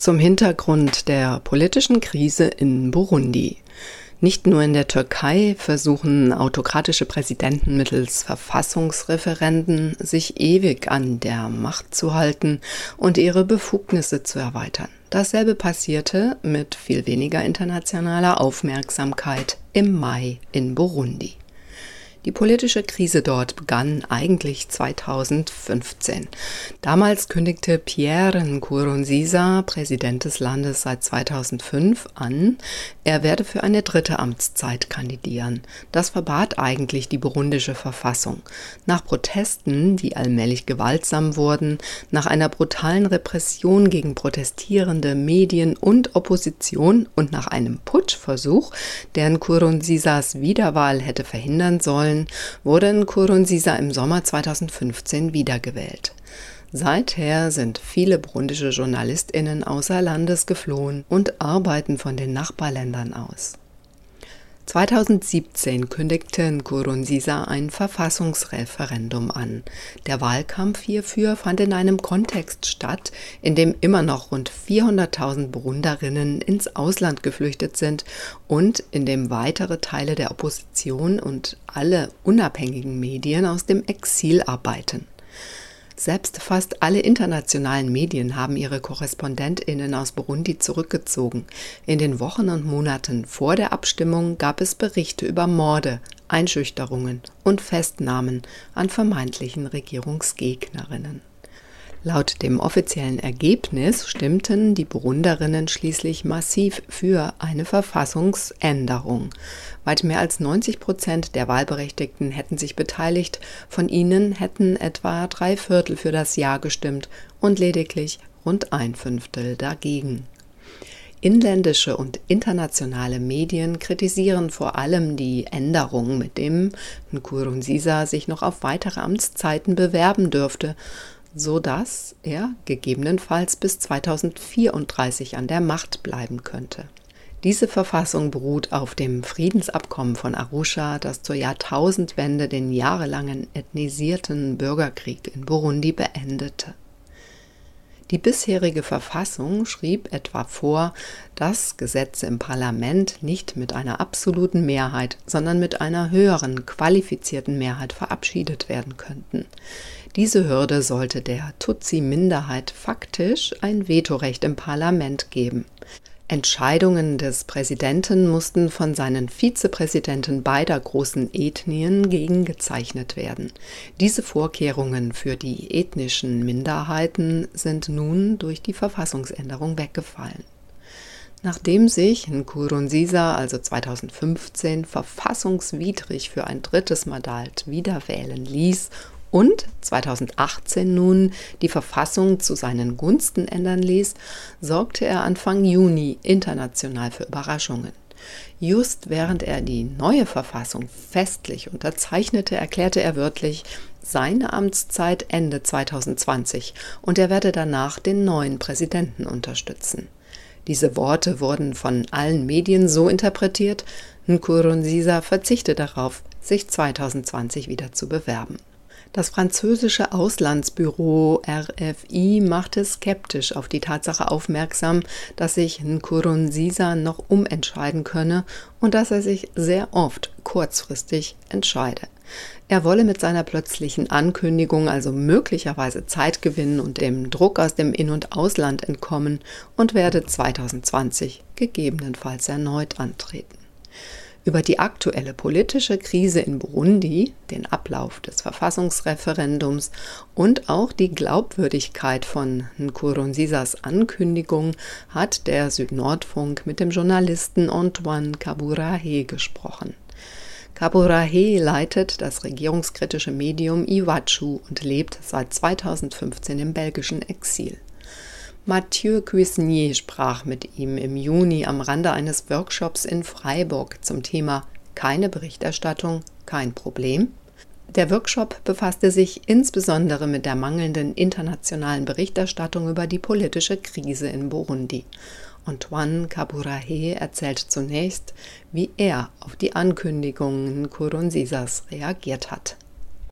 Zum Hintergrund der politischen Krise in Burundi. Nicht nur in der Türkei versuchen autokratische Präsidenten mittels Verfassungsreferenden sich ewig an der Macht zu halten und ihre Befugnisse zu erweitern. Dasselbe passierte mit viel weniger internationaler Aufmerksamkeit im Mai in Burundi. Die politische Krise dort begann eigentlich 2015. Damals kündigte Pierre Nkurunziza, Präsident des Landes seit 2005, an, er werde für eine dritte Amtszeit kandidieren. Das verbat eigentlich die burundische Verfassung. Nach Protesten, die allmählich gewaltsam wurden, nach einer brutalen Repression gegen protestierende Medien und Opposition und nach einem Putschversuch, der Nkurunzisas Wiederwahl hätte verhindern sollen, wollen, wurde Nkurunziza im Sommer 2015 wiedergewählt. Seither sind viele burundische JournalistInnen außer Landes geflohen und arbeiten von den Nachbarländern aus. 2017 kündigte Nkurunziza ein Verfassungsreferendum an. Der Wahlkampf hierfür fand in einem Kontext statt, in dem immer noch rund 400.000 Burunderinnen ins Ausland geflüchtet sind und in dem weitere Teile der Opposition und alle unabhängigen Medien aus dem Exil arbeiten. Selbst fast alle internationalen Medien haben ihre Korrespondentinnen aus Burundi zurückgezogen. In den Wochen und Monaten vor der Abstimmung gab es Berichte über Morde, Einschüchterungen und Festnahmen an vermeintlichen Regierungsgegnerinnen. Laut dem offiziellen Ergebnis stimmten die Burunderinnen schließlich massiv für eine Verfassungsänderung. Weit mehr als 90 Prozent der Wahlberechtigten hätten sich beteiligt, von ihnen hätten etwa drei Viertel für das Ja gestimmt und lediglich rund ein Fünftel dagegen. Inländische und internationale Medien kritisieren vor allem die Änderung, mit dem Nkurunziza sich noch auf weitere Amtszeiten bewerben dürfte so dass er gegebenenfalls bis 2034 an der Macht bleiben könnte. Diese Verfassung beruht auf dem Friedensabkommen von Arusha, das zur Jahrtausendwende den jahrelangen ethnisierten Bürgerkrieg in Burundi beendete. Die bisherige Verfassung schrieb etwa vor, dass Gesetze im Parlament nicht mit einer absoluten Mehrheit, sondern mit einer höheren qualifizierten Mehrheit verabschiedet werden könnten. Diese Hürde sollte der Tutsi-Minderheit faktisch ein Vetorecht im Parlament geben. Entscheidungen des Präsidenten mussten von seinen Vizepräsidenten beider großen Ethnien gegengezeichnet werden. Diese Vorkehrungen für die ethnischen Minderheiten sind nun durch die Verfassungsänderung weggefallen. Nachdem sich Nkurunziza also 2015 verfassungswidrig für ein drittes Mandat wiederwählen ließ und 2018 nun die Verfassung zu seinen Gunsten ändern ließ, sorgte er Anfang Juni international für Überraschungen. Just während er die neue Verfassung festlich unterzeichnete, erklärte er wörtlich, seine Amtszeit Ende 2020 und er werde danach den neuen Präsidenten unterstützen. Diese Worte wurden von allen Medien so interpretiert, Nkurunziza verzichte darauf, sich 2020 wieder zu bewerben. Das französische Auslandsbüro RFI machte skeptisch auf die Tatsache aufmerksam, dass sich Nkurunziza noch umentscheiden könne und dass er sich sehr oft kurzfristig entscheide. Er wolle mit seiner plötzlichen Ankündigung also möglicherweise Zeit gewinnen und dem Druck aus dem In- und Ausland entkommen und werde 2020 gegebenenfalls erneut antreten über die aktuelle politische Krise in Burundi, den Ablauf des Verfassungsreferendums und auch die Glaubwürdigkeit von Nkurunzisas Ankündigung hat der Südnordfunk mit dem Journalisten Antoine Kaburahe gesprochen. Kaburahe leitet das regierungskritische Medium Iwachu und lebt seit 2015 im belgischen Exil. Mathieu Cuisnier sprach mit ihm im Juni am Rande eines Workshops in Freiburg zum Thema Keine Berichterstattung, kein Problem. Der Workshop befasste sich insbesondere mit der mangelnden internationalen Berichterstattung über die politische Krise in Burundi. Antoine Kaburahe erzählt zunächst, wie er auf die Ankündigungen Kurunzisas reagiert hat.